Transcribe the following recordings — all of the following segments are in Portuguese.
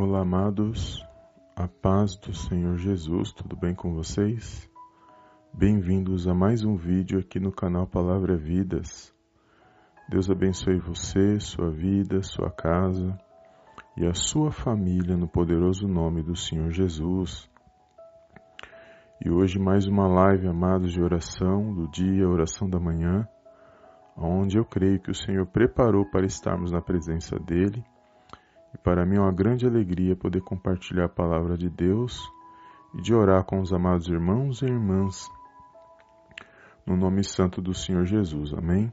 Olá, amados, a paz do Senhor Jesus, tudo bem com vocês? Bem-vindos a mais um vídeo aqui no canal Palavra Vidas. Deus abençoe você, sua vida, sua casa e a sua família no poderoso nome do Senhor Jesus. E hoje mais uma live, amados, de oração do dia, oração da manhã, onde eu creio que o Senhor preparou para estarmos na presença dEle para mim é uma grande alegria poder compartilhar a palavra de Deus e de orar com os amados irmãos e irmãs no nome santo do Senhor Jesus. Amém?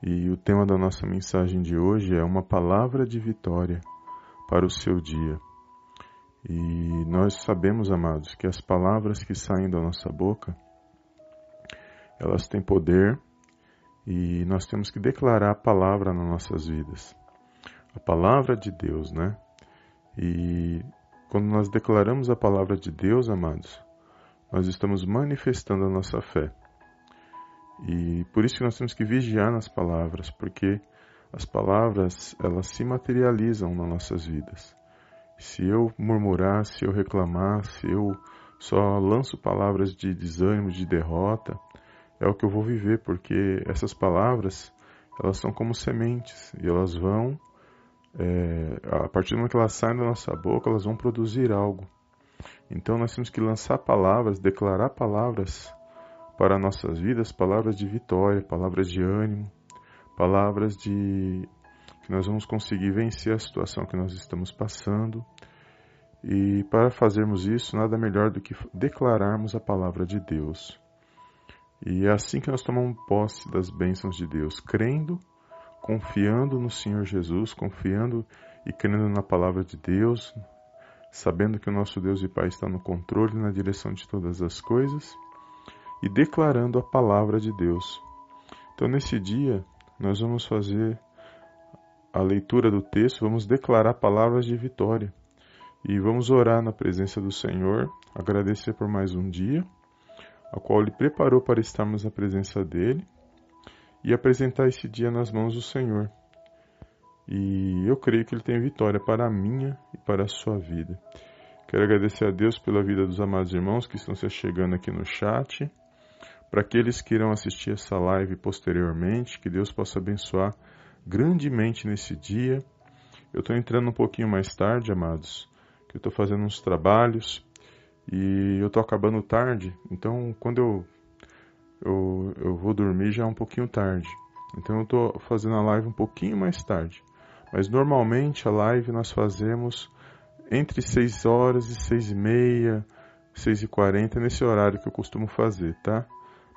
E o tema da nossa mensagem de hoje é uma palavra de vitória para o seu dia. E nós sabemos, amados, que as palavras que saem da nossa boca, elas têm poder e nós temos que declarar a palavra nas nossas vidas a palavra de Deus, né? E quando nós declaramos a palavra de Deus, amados, nós estamos manifestando a nossa fé. E por isso que nós temos que vigiar nas palavras, porque as palavras, elas se materializam nas nossas vidas. Se eu murmurar, se eu reclamar, se eu só lanço palavras de desânimo, de derrota, é o que eu vou viver, porque essas palavras, elas são como sementes e elas vão é, a partir do momento que elas saem da nossa boca, elas vão produzir algo. Então nós temos que lançar palavras, declarar palavras para nossas vidas, palavras de vitória, palavras de ânimo, palavras de que nós vamos conseguir vencer a situação que nós estamos passando. E para fazermos isso, nada melhor do que declararmos a palavra de Deus. E é assim que nós tomamos posse das bênçãos de Deus, crendo confiando no Senhor Jesus, confiando e crendo na palavra de Deus, sabendo que o nosso Deus e Pai está no controle e na direção de todas as coisas, e declarando a palavra de Deus. Então, nesse dia, nós vamos fazer a leitura do texto, vamos declarar palavras de vitória e vamos orar na presença do Senhor, agradecer por mais um dia, a qual Ele preparou para estarmos na presença dEle e apresentar esse dia nas mãos do Senhor. E eu creio que Ele tem vitória para a minha e para a sua vida. Quero agradecer a Deus pela vida dos amados irmãos que estão se chegando aqui no chat. Para aqueles que irão assistir essa live posteriormente, que Deus possa abençoar grandemente nesse dia. Eu estou entrando um pouquinho mais tarde, amados, que eu estou fazendo uns trabalhos e eu estou acabando tarde. Então, quando eu eu, eu vou dormir já um pouquinho tarde. Então eu estou fazendo a live um pouquinho mais tarde. Mas normalmente a live nós fazemos entre 6 horas e 6 e meia, 6 e 40, nesse horário que eu costumo fazer, tá?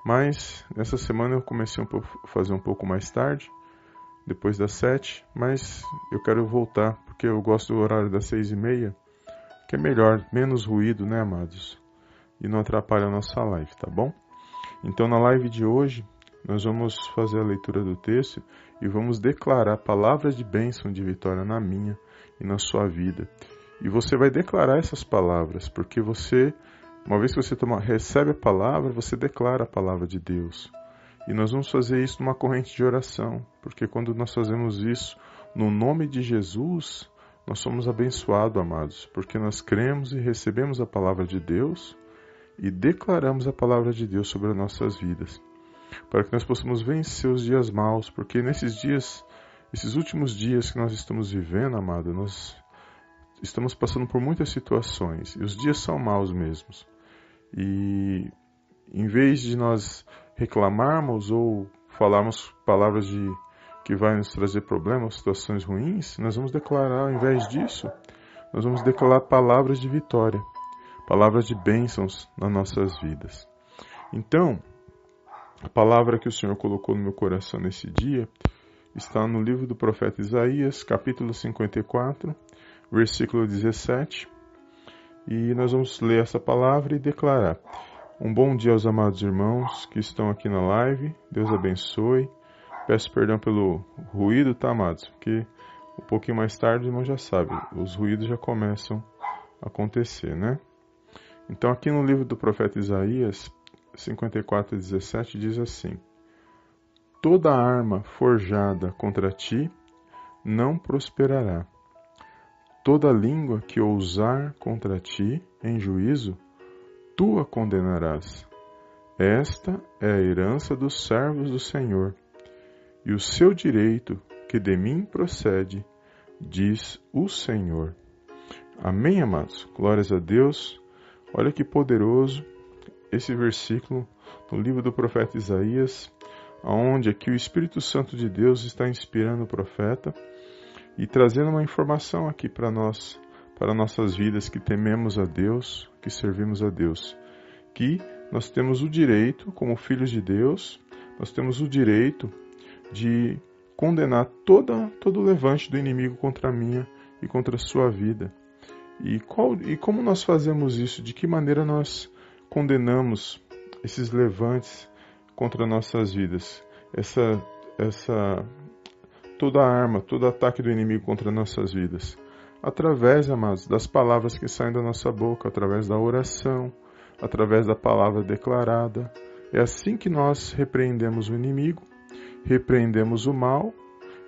Mas nessa semana eu comecei a fazer um pouco mais tarde, depois das 7, mas eu quero voltar, porque eu gosto do horário das 6 e meia, que é melhor, menos ruído, né, amados? E não atrapalha a nossa live, tá bom? Então, na live de hoje, nós vamos fazer a leitura do texto e vamos declarar palavras de bênção de vitória na minha e na sua vida. E você vai declarar essas palavras, porque você, uma vez que você toma, recebe a palavra, você declara a palavra de Deus. E nós vamos fazer isso numa corrente de oração, porque quando nós fazemos isso no nome de Jesus, nós somos abençoados, amados, porque nós cremos e recebemos a palavra de Deus e declaramos a palavra de Deus sobre as nossas vidas, para que nós possamos vencer os dias maus, porque nesses dias, esses últimos dias que nós estamos vivendo, amado, nós estamos passando por muitas situações e os dias são maus mesmos. E em vez de nós reclamarmos ou falarmos palavras de que vai nos trazer problemas, situações ruins, nós vamos declarar, ao invés disso, nós vamos declarar palavras de vitória palavras de bênçãos nas nossas vidas. Então, a palavra que o Senhor colocou no meu coração nesse dia está no livro do profeta Isaías, capítulo 54, versículo 17. E nós vamos ler essa palavra e declarar. Um bom dia aos amados irmãos que estão aqui na live. Deus abençoe. Peço perdão pelo ruído, tá, amados? Porque um pouquinho mais tarde, irmão já sabe, os ruídos já começam a acontecer, né? Então, aqui no livro do profeta Isaías 54, 17 diz assim: Toda arma forjada contra ti não prosperará. Toda língua que ousar contra ti em juízo, tu a condenarás. Esta é a herança dos servos do Senhor, e o seu direito que de mim procede, diz o Senhor. Amém, amados? Glórias a Deus. Olha que poderoso esse versículo no livro do profeta Isaías, onde aqui o Espírito Santo de Deus está inspirando o profeta e trazendo uma informação aqui para nós, para nossas vidas que tememos a Deus, que servimos a Deus, que nós temos o direito, como filhos de Deus, nós temos o direito de condenar toda, todo o levante do inimigo contra a minha e contra a sua vida. E, qual, e como nós fazemos isso? De que maneira nós condenamos esses levantes contra nossas vidas? Essa, essa toda arma, todo ataque do inimigo contra nossas vidas. Através, amados, das palavras que saem da nossa boca, através da oração, através da palavra declarada. É assim que nós repreendemos o inimigo, repreendemos o mal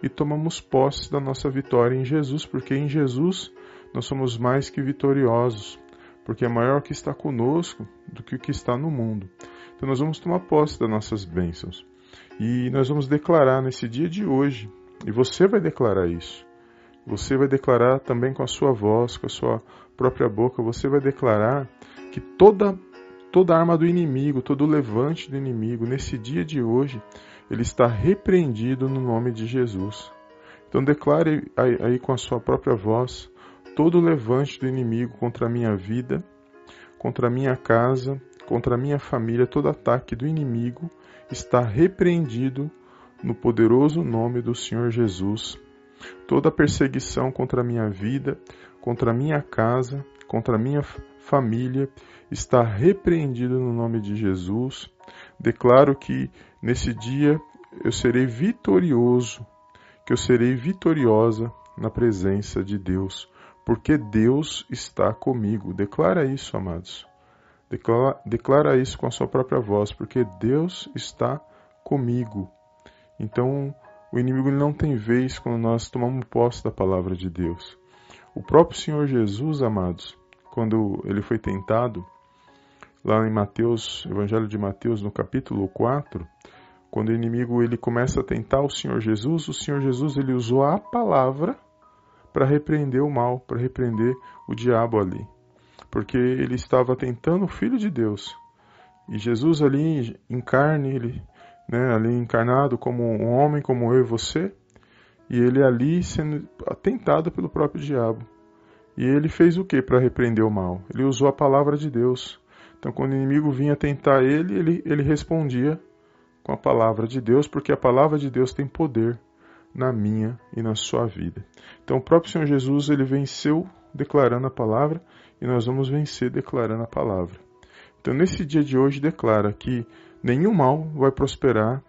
e tomamos posse da nossa vitória em Jesus, porque em Jesus nós somos mais que vitoriosos, porque é maior o que está conosco do que o que está no mundo. Então nós vamos tomar posse das nossas bênçãos. E nós vamos declarar nesse dia de hoje e você vai declarar isso. Você vai declarar também com a sua voz, com a sua própria boca, você vai declarar que toda toda arma do inimigo, todo levante do inimigo nesse dia de hoje, ele está repreendido no nome de Jesus. Então declare aí, aí com a sua própria voz todo levante do inimigo contra a minha vida, contra a minha casa, contra a minha família, todo ataque do inimigo está repreendido no poderoso nome do Senhor Jesus. Toda perseguição contra a minha vida, contra a minha casa, contra a minha família está repreendido no nome de Jesus. Declaro que nesse dia eu serei vitorioso, que eu serei vitoriosa na presença de Deus, porque Deus está comigo. Declara isso, amados. Declara, declara isso com a sua própria voz, porque Deus está comigo. Então, o inimigo não tem vez quando nós tomamos posse da palavra de Deus. O próprio Senhor Jesus, amados, quando ele foi tentado, lá em Mateus, Evangelho de Mateus, no capítulo 4, quando o inimigo ele começa a tentar o Senhor Jesus, o Senhor Jesus ele usou a palavra para repreender o mal, para repreender o diabo ali. Porque ele estava tentando o Filho de Deus. E Jesus ali em carne, ele né, ali encarnado como um homem como eu e você, e ele ali sendo atentado pelo próprio diabo. E ele fez o que para repreender o mal? Ele usou a palavra de Deus. Então, quando o inimigo vinha tentar ele, ele, ele respondia com a palavra de Deus, porque a palavra de Deus tem poder na minha e na sua vida. Então, o próprio Senhor Jesus ele venceu declarando a palavra e nós vamos vencer declarando a palavra. Então, nesse dia de hoje, declara que nenhum mal vai prosperar,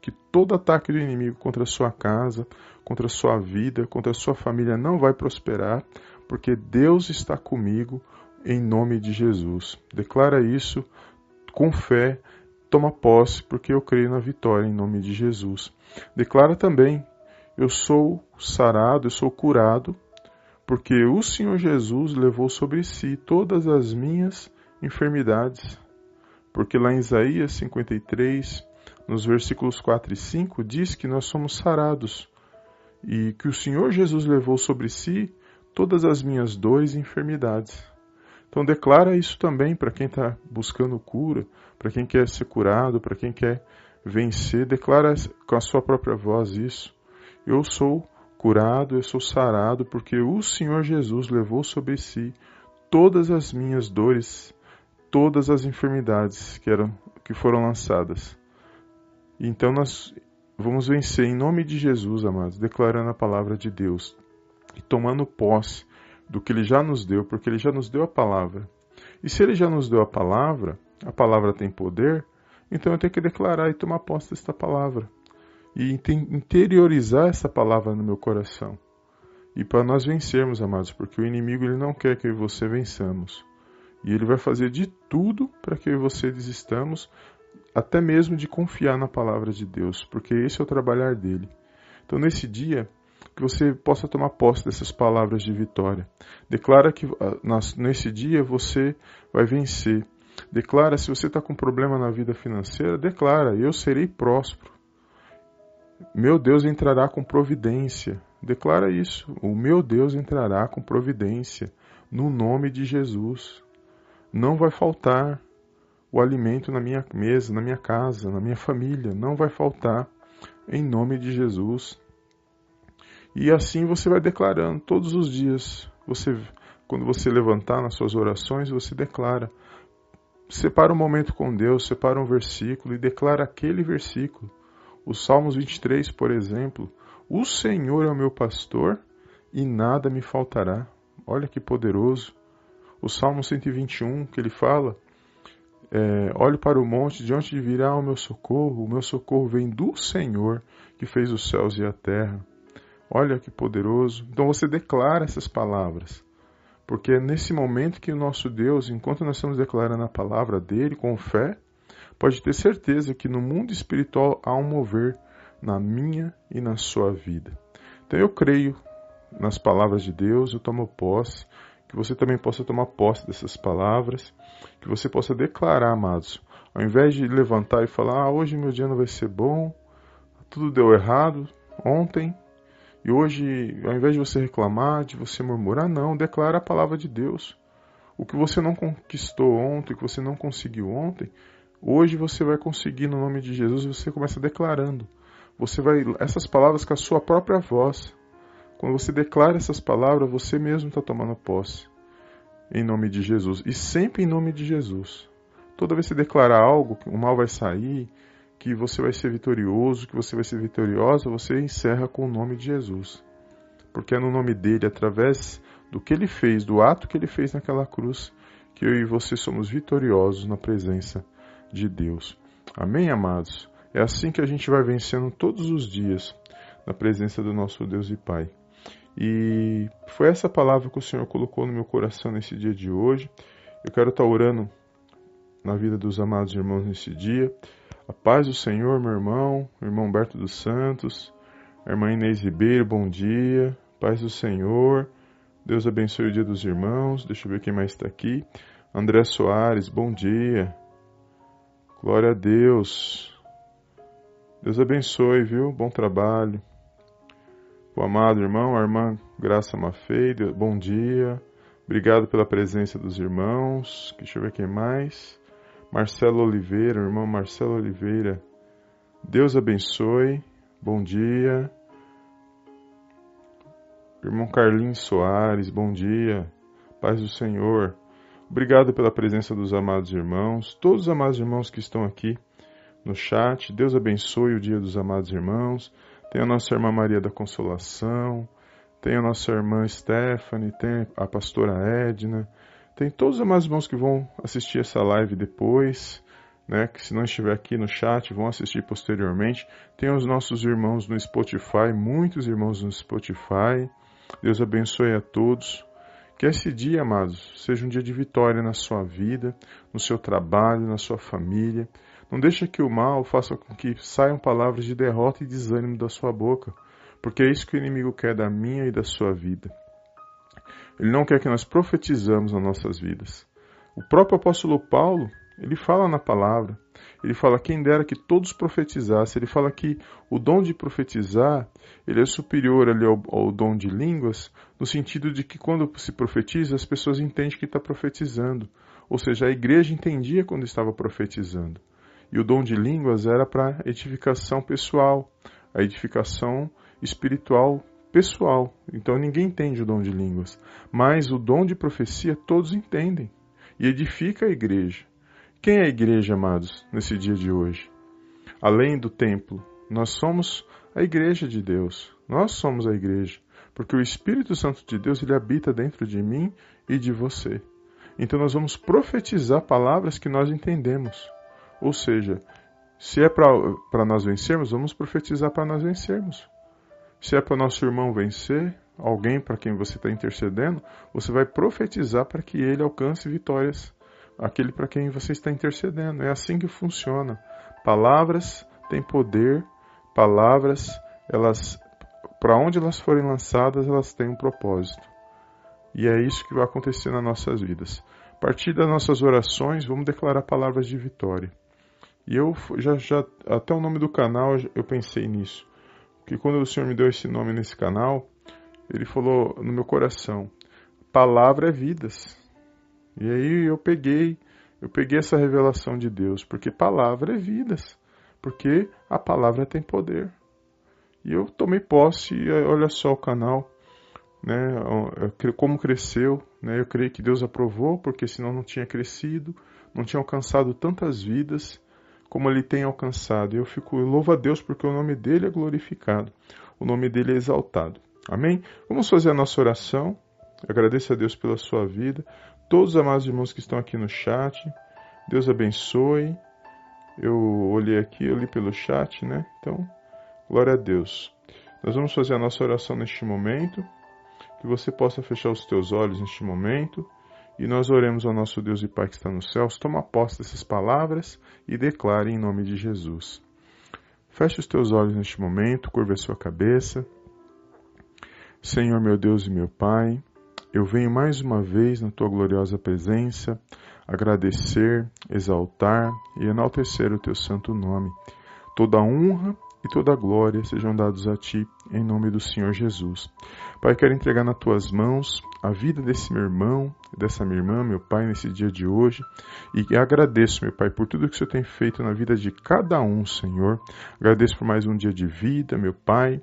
que todo ataque do inimigo contra a sua casa, contra a sua vida, contra a sua família não vai prosperar, porque Deus está comigo em nome de Jesus. Declara isso com fé, toma posse, porque eu creio na vitória em nome de Jesus. Declara também: eu sou sarado, eu sou curado, porque o Senhor Jesus levou sobre si todas as minhas enfermidades porque lá em Isaías 53, nos versículos 4 e 5, diz que nós somos sarados e que o Senhor Jesus levou sobre si todas as minhas dores e enfermidades. Então declara isso também para quem está buscando cura, para quem quer ser curado, para quem quer vencer, declara com a sua própria voz isso. Eu sou curado, eu sou sarado, porque o Senhor Jesus levou sobre si todas as minhas dores todas as enfermidades que, eram, que foram lançadas. Então nós vamos vencer em nome de Jesus, amados, declarando a palavra de Deus e tomando posse do que Ele já nos deu, porque Ele já nos deu a palavra. E se Ele já nos deu a palavra, a palavra tem poder, então eu tenho que declarar e tomar posse desta palavra. E interiorizar essa palavra no meu coração. E para nós vencermos, amados, porque o inimigo ele não quer que eu e você vençamos. E ele vai fazer de tudo para que eu e você desistamos, até mesmo de confiar na palavra de Deus, porque esse é o trabalhar dele. Então, nesse dia, que você possa tomar posse dessas palavras de vitória. Declara que ah, nesse dia você vai vencer. Declara se você está com problema na vida financeira, declara: eu serei próspero. Meu Deus entrará com providência. Declara isso. O meu Deus entrará com providência no nome de Jesus. Não vai faltar o alimento na minha mesa, na minha casa, na minha família. Não vai faltar em nome de Jesus. E assim você vai declarando todos os dias. Você, quando você levantar nas suas orações, você declara. Separa um momento com Deus, separa um versículo e declara aquele versículo. Os Salmos 23, por exemplo, o Senhor é o meu pastor e nada me faltará. Olha que poderoso. O Salmo 121, que ele fala: é, Olhe para o monte, de onde virá o meu socorro? O meu socorro vem do Senhor, que fez os céus e a terra. Olha que poderoso. Então você declara essas palavras. Porque é nesse momento que o nosso Deus, enquanto nós estamos declarando a palavra dele com fé, pode ter certeza que no mundo espiritual há um mover na minha e na sua vida. Então eu creio nas palavras de Deus, eu tomo posse, que você também possa tomar posse dessas palavras, que você possa declarar, amados, ao invés de levantar e falar, ah, hoje meu dia não vai ser bom, tudo deu errado ontem, e hoje, ao invés de você reclamar, de você murmurar, não, declara a palavra de Deus. O que você não conquistou ontem, o que você não conseguiu ontem, hoje você vai conseguir no nome de Jesus, você começa declarando. Você vai essas palavras com a sua própria voz. Quando você declara essas palavras, você mesmo está tomando posse. Em nome de Jesus. E sempre em nome de Jesus. Toda vez que você declarar algo, o mal vai sair, que você vai ser vitorioso, que você vai ser vitoriosa, você encerra com o nome de Jesus. Porque é no nome dele, através do que ele fez, do ato que ele fez naquela cruz, que eu e você somos vitoriosos na presença de Deus. Amém, amados? É assim que a gente vai vencendo todos os dias na presença do nosso Deus e Pai. E foi essa palavra que o Senhor colocou no meu coração nesse dia de hoje. Eu quero estar orando na vida dos amados irmãos nesse dia. A paz do Senhor, meu irmão, irmão Humberto dos Santos, irmã Inês Ribeiro, bom dia. Paz do Senhor, Deus abençoe o dia dos irmãos. Deixa eu ver quem mais está aqui. André Soares, bom dia. Glória a Deus. Deus abençoe, viu? Bom trabalho. O amado irmão, a irmã Graça Mafei, bom dia. Obrigado pela presença dos irmãos. Deixa eu ver quem mais. Marcelo Oliveira, irmão Marcelo Oliveira. Deus abençoe. Bom dia. Irmão Carlinhos Soares, bom dia. Paz do Senhor. Obrigado pela presença dos amados irmãos, todos os amados irmãos que estão aqui no chat. Deus abençoe o dia dos amados irmãos. Tem a nossa irmã Maria da Consolação, tem a nossa irmã Stephanie, tem a pastora Edna, tem todos os meus irmãos que vão assistir essa live depois, né? Que se não estiver aqui no chat, vão assistir posteriormente. Tem os nossos irmãos no Spotify, muitos irmãos no Spotify. Deus abençoe a todos. Que esse dia, amados, seja um dia de vitória na sua vida, no seu trabalho, na sua família. Não deixe que o mal faça com que saiam palavras de derrota e desânimo da sua boca, porque é isso que o inimigo quer da minha e da sua vida. Ele não quer que nós profetizamos nas nossas vidas. O próprio apóstolo Paulo, ele fala na palavra, ele fala quem dera que todos profetizassem, ele fala que o dom de profetizar, ele é superior ali ao, ao dom de línguas, no sentido de que quando se profetiza, as pessoas entendem que está profetizando. Ou seja, a igreja entendia quando estava profetizando. E o dom de línguas era para edificação pessoal, a edificação espiritual pessoal. Então ninguém entende o dom de línguas. Mas o dom de profecia todos entendem. E edifica a igreja. Quem é a igreja, amados, nesse dia de hoje? Além do templo, nós somos a igreja de Deus. Nós somos a igreja. Porque o Espírito Santo de Deus ele habita dentro de mim e de você. Então nós vamos profetizar palavras que nós entendemos. Ou seja, se é para nós vencermos, vamos profetizar para nós vencermos. Se é para nosso irmão vencer, alguém para quem você está intercedendo, você vai profetizar para que ele alcance vitórias, aquele para quem você está intercedendo. É assim que funciona. Palavras têm poder, palavras elas para onde elas forem lançadas, elas têm um propósito. E é isso que vai acontecer nas nossas vidas. A partir das nossas orações, vamos declarar palavras de vitória. E eu já, já até o nome do canal eu pensei nisso. Porque quando o Senhor me deu esse nome nesse canal, ele falou no meu coração: palavra é vidas. E aí eu peguei, eu peguei essa revelação de Deus, porque palavra é vidas, porque a palavra tem poder. E eu tomei posse, e olha só o canal, né, como cresceu, né, eu creio que Deus aprovou, porque senão não tinha crescido, não tinha alcançado tantas vidas como ele tem alcançado. E eu fico, eu louvo a Deus porque o nome dele é glorificado, o nome dele é exaltado. Amém? Vamos fazer a nossa oração. agradeço a Deus pela sua vida. Todos os amados irmãos que estão aqui no chat, Deus abençoe. Eu olhei aqui, eu li pelo chat, né? Então, glória a Deus. Nós vamos fazer a nossa oração neste momento. Que você possa fechar os teus olhos neste momento. E nós oremos ao nosso Deus e Pai que está nos céus. Toma posse dessas palavras e declare em nome de Jesus. Feche os teus olhos neste momento, curva a sua cabeça. Senhor meu Deus e meu Pai, eu venho mais uma vez na tua gloriosa presença agradecer, exaltar e enaltecer o teu santo nome. Toda honra e toda glória sejam dados a ti, em nome do Senhor Jesus. Pai, quero entregar nas tuas mãos a vida desse meu irmão, dessa minha irmã, meu Pai, nesse dia de hoje. E agradeço, meu Pai, por tudo que o Senhor tem feito na vida de cada um, Senhor. Agradeço por mais um dia de vida, meu Pai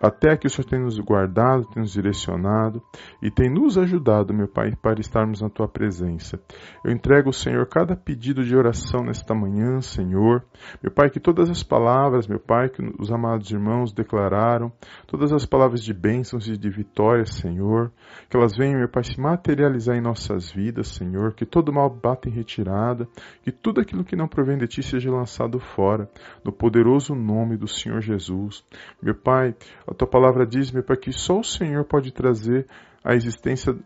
até que o Senhor tem nos guardado, tem nos direcionado e tem nos ajudado, meu Pai, para estarmos na tua presença. Eu entrego, Senhor, cada pedido de oração nesta manhã, Senhor. Meu Pai, que todas as palavras, meu Pai, que os amados irmãos declararam, todas as palavras de bênçãos e de vitória, Senhor, que elas venham, meu Pai, se materializar em nossas vidas, Senhor, que todo mal bata em retirada, que tudo aquilo que não provém de ti seja lançado fora, no poderoso nome do Senhor Jesus. Meu Pai, a tua palavra diz, meu Pai, que só o Senhor pode trazer a existência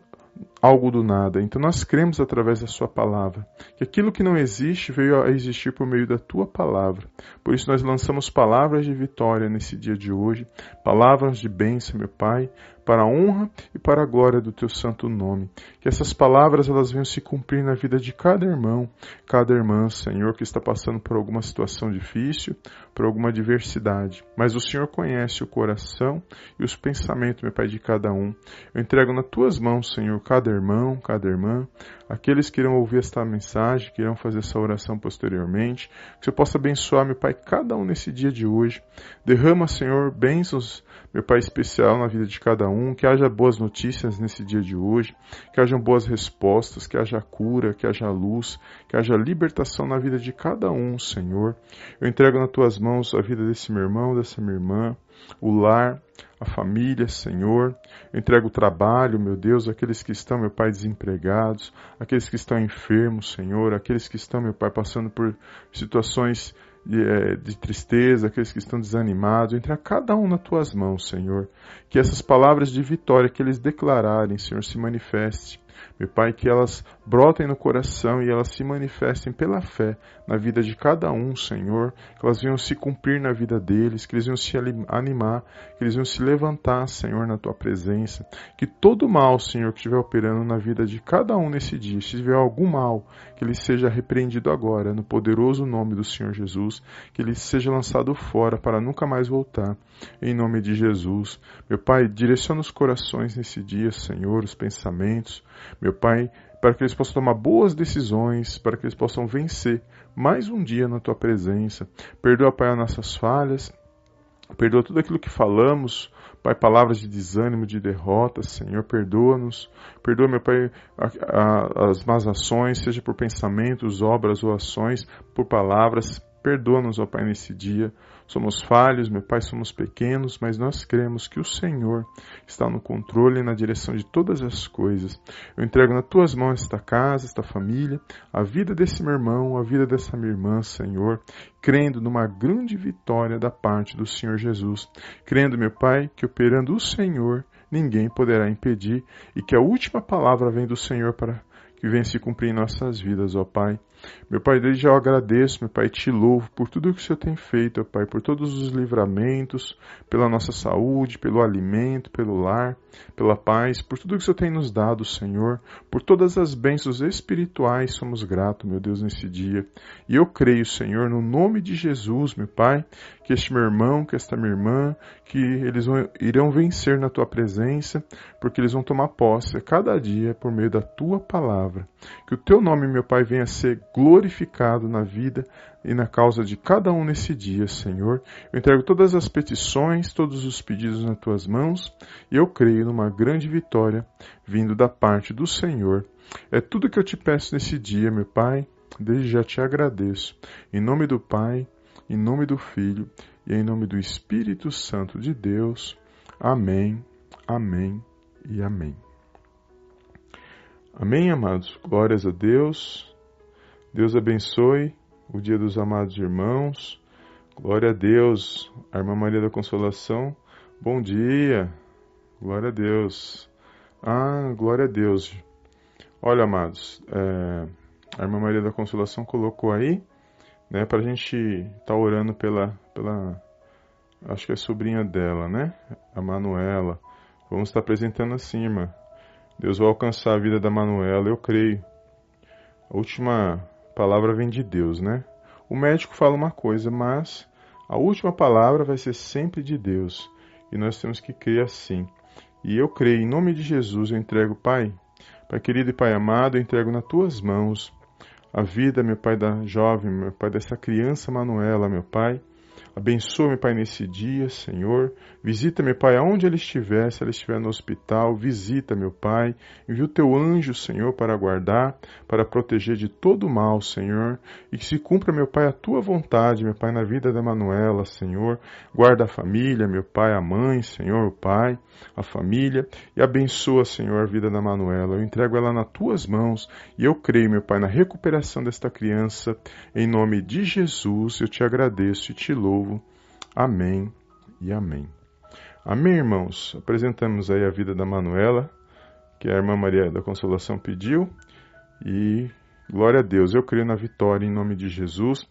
algo do nada. Então nós cremos através da Sua palavra que aquilo que não existe veio a existir por meio da Tua palavra. Por isso nós lançamos palavras de vitória nesse dia de hoje, palavras de bênção, meu Pai, para a honra e para a glória do teu santo nome. Que essas palavras elas venham se cumprir na vida de cada irmão, cada irmã, Senhor, que está passando por alguma situação difícil, por alguma adversidade. Mas o Senhor conhece o coração e os pensamentos, meu Pai, de cada um. Eu entrego nas tuas mãos, Senhor, cada irmão, cada irmã, aqueles que irão ouvir esta mensagem, que irão fazer essa oração posteriormente. Que você possa abençoar, meu Pai, cada um nesse dia de hoje. Derrama, Senhor, bênçãos meu Pai, especial na vida de cada um, que haja boas notícias nesse dia de hoje, que hajam boas respostas, que haja cura, que haja luz, que haja libertação na vida de cada um, Senhor. Eu entrego nas tuas mãos a vida desse meu irmão, dessa minha irmã, o lar, a família, Senhor. Eu entrego o trabalho, meu Deus, aqueles que estão, meu Pai, desempregados, aqueles que estão enfermos, Senhor, aqueles que estão, meu Pai, passando por situações de, é, de, tristeza, aqueles que estão desanimados, entre a cada um nas tuas mãos, Senhor. Que essas palavras de vitória que eles declararem, Senhor, se manifeste meu Pai, que elas brotem no coração e elas se manifestem pela fé na vida de cada um, Senhor, que elas venham se cumprir na vida deles, que eles venham se animar, que eles venham se levantar, Senhor, na tua presença. Que todo mal, Senhor, que estiver operando na vida de cada um nesse dia, se tiver algum mal, que ele seja repreendido agora, no poderoso nome do Senhor Jesus, que ele seja lançado fora para nunca mais voltar, em nome de Jesus. Meu Pai, direciona os corações nesse dia, Senhor, os pensamentos, meu Pai, para que eles possam tomar boas decisões, para que eles possam vencer mais um dia na tua presença. Perdoa, Pai, as nossas falhas, perdoa tudo aquilo que falamos, Pai, palavras de desânimo, de derrota, Senhor, perdoa-nos. Perdoa, meu Pai, a, a, as más ações, seja por pensamentos, obras ou ações, por palavras. Perdoa-nos, ó Pai, nesse dia. Somos falhos, meu Pai, somos pequenos, mas nós cremos que o Senhor está no controle e na direção de todas as coisas. Eu entrego nas tuas mãos esta casa, esta família, a vida desse meu irmão, a vida dessa minha irmã, Senhor, crendo numa grande vitória da parte do Senhor Jesus. Crendo, meu Pai, que operando o Senhor, ninguém poderá impedir e que a última palavra vem do Senhor para que venha se cumprir em nossas vidas, ó Pai. Meu Pai, desde já eu agradeço, meu Pai, te louvo por tudo que o Senhor tem feito, meu Pai, por todos os livramentos, pela nossa saúde, pelo alimento, pelo lar, pela paz, por tudo que o Senhor tem nos dado, Senhor, por todas as bênçãos espirituais, somos gratos, meu Deus, nesse dia. E eu creio, Senhor, no nome de Jesus, meu Pai, que este meu irmão, que esta minha irmã, que eles vão, irão vencer na tua presença, porque eles vão tomar posse a cada dia por meio da tua palavra. Que o teu nome, meu Pai, venha ser glorificado na vida e na causa de cada um nesse dia, Senhor. Eu entrego todas as petições, todos os pedidos nas tuas mãos e eu creio numa grande vitória vindo da parte do Senhor. É tudo que eu te peço nesse dia, meu Pai. Desde já te agradeço. Em nome do Pai, em nome do Filho e em nome do Espírito Santo de Deus. Amém, amém e amém. Amém, amados? Glórias a Deus. Deus abençoe o dia dos amados irmãos. Glória a Deus. A irmã Maria da Consolação. Bom dia. Glória a Deus. Ah, glória a Deus. Olha, amados, é, a irmã Maria da Consolação colocou aí né, para a gente estar tá orando pela, pela, acho que é sobrinha dela, né, a Manuela. Vamos estar apresentando assim, irmã. Deus vai alcançar a vida da Manuela, eu creio. A última palavra vem de Deus, né? O médico fala uma coisa, mas a última palavra vai ser sempre de Deus. E nós temos que crer assim. E eu creio, em nome de Jesus, eu entrego, Pai, Pai querido e Pai amado, eu entrego nas tuas mãos a vida, meu Pai, da jovem, meu Pai, dessa criança Manuela, meu Pai. Abençoa, meu Pai, nesse dia, Senhor. Visita, meu Pai, aonde ela estiver, se ela estiver no hospital, visita, meu Pai. Envia o teu anjo, Senhor, para guardar, para proteger de todo mal, Senhor. E que se cumpra, meu Pai, a tua vontade, meu Pai, na vida da Manuela, Senhor. Guarda a família, meu Pai, a mãe, Senhor, o Pai, a família. E abençoa, Senhor, a vida da Manuela. Eu entrego ela nas tuas mãos e eu creio, meu Pai, na recuperação desta criança. Em nome de Jesus, eu te agradeço e te louvo. Amém e amém. Amém, irmãos? Apresentamos aí a vida da Manuela, que a irmã Maria da Consolação pediu, e glória a Deus, eu creio na vitória em nome de Jesus,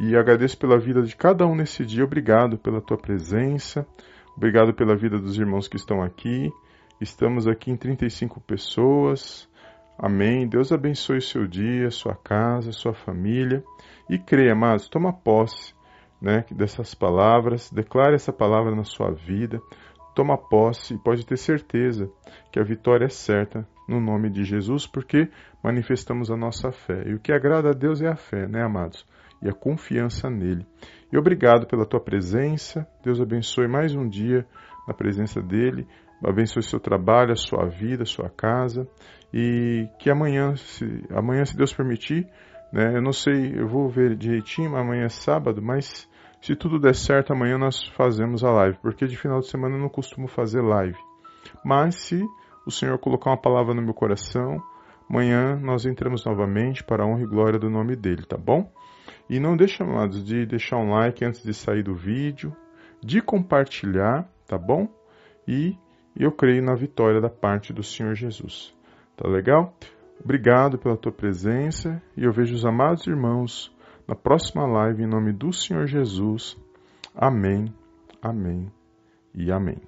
e agradeço pela vida de cada um nesse dia, obrigado pela tua presença, obrigado pela vida dos irmãos que estão aqui, estamos aqui em 35 pessoas, amém, Deus abençoe o seu dia, sua casa, sua família, e creia, amados, toma posse, né, dessas palavras, declare essa palavra na sua vida, toma posse e pode ter certeza que a vitória é certa no nome de Jesus, porque manifestamos a nossa fé. E o que agrada a Deus é a fé, né, amados? E a confiança nele. E obrigado pela tua presença. Deus abençoe mais um dia na presença dele. Abençoe seu trabalho, a sua vida, a sua casa. E que amanhã, se, amanhã, se Deus permitir, né, eu não sei, eu vou ver direitinho, amanhã é sábado, mas se tudo der certo, amanhã nós fazemos a live, porque de final de semana eu não costumo fazer live. Mas se o Senhor colocar uma palavra no meu coração, amanhã nós entramos novamente para a honra e glória do nome dele, tá bom? E não deixe, amados, de deixar um like antes de sair do vídeo, de compartilhar, tá bom? E eu creio na vitória da parte do Senhor Jesus. Tá legal? Obrigado pela tua presença e eu vejo os amados irmãos na próxima live, em nome do Senhor Jesus. Amém, amém e amém.